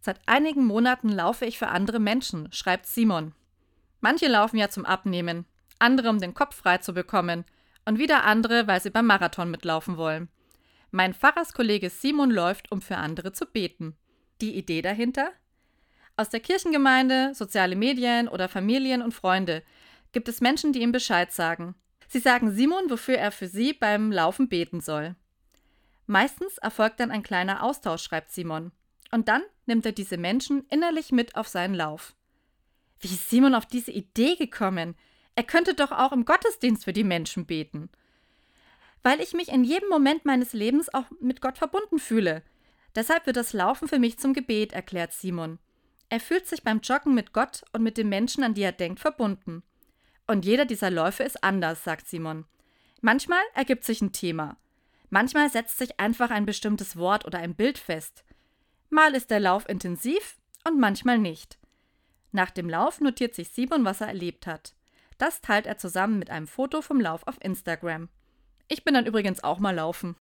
Seit einigen Monaten laufe ich für andere Menschen, schreibt Simon. Manche laufen ja zum Abnehmen, andere um den Kopf frei zu bekommen und wieder andere, weil sie beim Marathon mitlaufen wollen. Mein Pfarrerskollege Simon läuft, um für andere zu beten. Die Idee dahinter? Aus der Kirchengemeinde, soziale Medien oder Familien und Freunde gibt es Menschen, die ihm Bescheid sagen. Sie sagen Simon, wofür er für sie beim Laufen beten soll. Meistens erfolgt dann ein kleiner Austausch, schreibt Simon. Und dann nimmt er diese Menschen innerlich mit auf seinen Lauf. Wie ist Simon auf diese Idee gekommen? Er könnte doch auch im Gottesdienst für die Menschen beten. Weil ich mich in jedem Moment meines Lebens auch mit Gott verbunden fühle. Deshalb wird das Laufen für mich zum Gebet, erklärt Simon. Er fühlt sich beim Joggen mit Gott und mit den Menschen, an die er denkt, verbunden. Und jeder dieser Läufe ist anders, sagt Simon. Manchmal ergibt sich ein Thema. Manchmal setzt sich einfach ein bestimmtes Wort oder ein Bild fest. Mal ist der Lauf intensiv und manchmal nicht. Nach dem Lauf notiert sich Simon, was er erlebt hat. Das teilt er zusammen mit einem Foto vom Lauf auf Instagram. Ich bin dann übrigens auch mal laufen.